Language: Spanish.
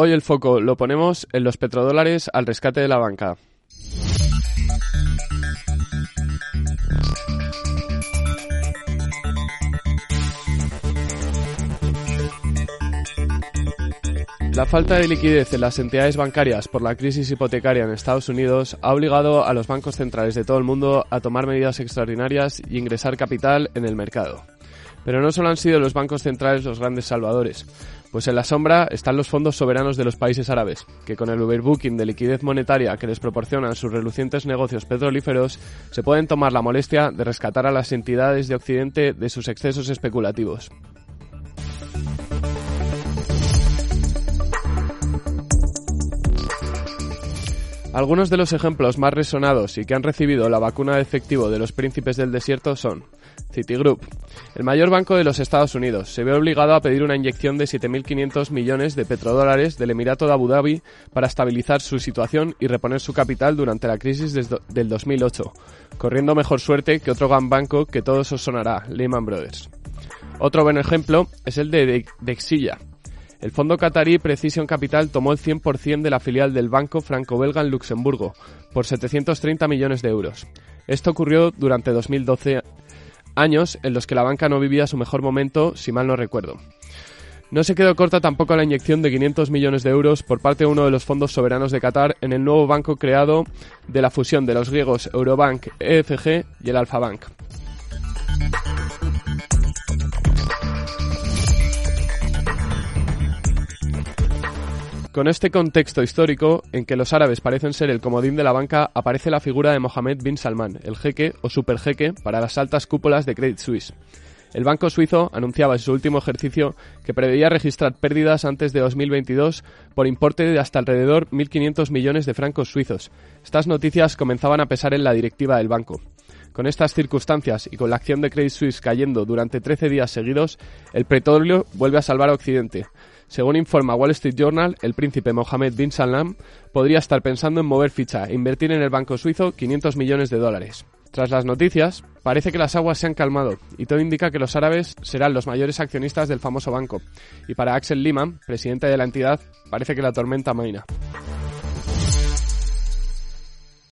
Hoy el foco lo ponemos en los petrodólares al rescate de la banca. La falta de liquidez en las entidades bancarias por la crisis hipotecaria en Estados Unidos ha obligado a los bancos centrales de todo el mundo a tomar medidas extraordinarias y ingresar capital en el mercado. Pero no solo han sido los bancos centrales los grandes salvadores, pues en la sombra están los fondos soberanos de los países árabes, que con el overbooking de liquidez monetaria que les proporcionan sus relucientes negocios petrolíferos, se pueden tomar la molestia de rescatar a las entidades de Occidente de sus excesos especulativos. Algunos de los ejemplos más resonados y que han recibido la vacuna de efectivo de los príncipes del desierto son Citigroup, el mayor banco de los Estados Unidos, se ve obligado a pedir una inyección de 7.500 millones de petrodólares del Emirato de Abu Dhabi para estabilizar su situación y reponer su capital durante la crisis del 2008, corriendo mejor suerte que otro gran banco que todos os sonará, Lehman Brothers. Otro buen ejemplo es el de Dexilla, el fondo catarí Precision Capital tomó el 100% de la filial del banco franco-belga en Luxemburgo, por 730 millones de euros. Esto ocurrió durante 2012, años en los que la banca no vivía su mejor momento, si mal no recuerdo. No se quedó corta tampoco la inyección de 500 millones de euros por parte de uno de los fondos soberanos de Qatar en el nuevo banco creado de la fusión de los griegos Eurobank, EFG y el Alfa Con este contexto histórico, en que los árabes parecen ser el comodín de la banca, aparece la figura de Mohammed bin Salman, el jeque o superjeque para las altas cúpulas de Credit Suisse. El banco suizo anunciaba en su último ejercicio que preveía registrar pérdidas antes de 2022 por importe de hasta alrededor 1.500 millones de francos suizos. Estas noticias comenzaban a pesar en la directiva del banco. Con estas circunstancias y con la acción de Credit Suisse cayendo durante 13 días seguidos, el petróleo vuelve a salvar a Occidente. Según informa Wall Street Journal, el príncipe Mohammed bin Salman podría estar pensando en mover ficha e invertir en el banco suizo 500 millones de dólares. Tras las noticias, parece que las aguas se han calmado y todo indica que los árabes serán los mayores accionistas del famoso banco. Y para Axel Lehman, presidente de la entidad, parece que la tormenta maina.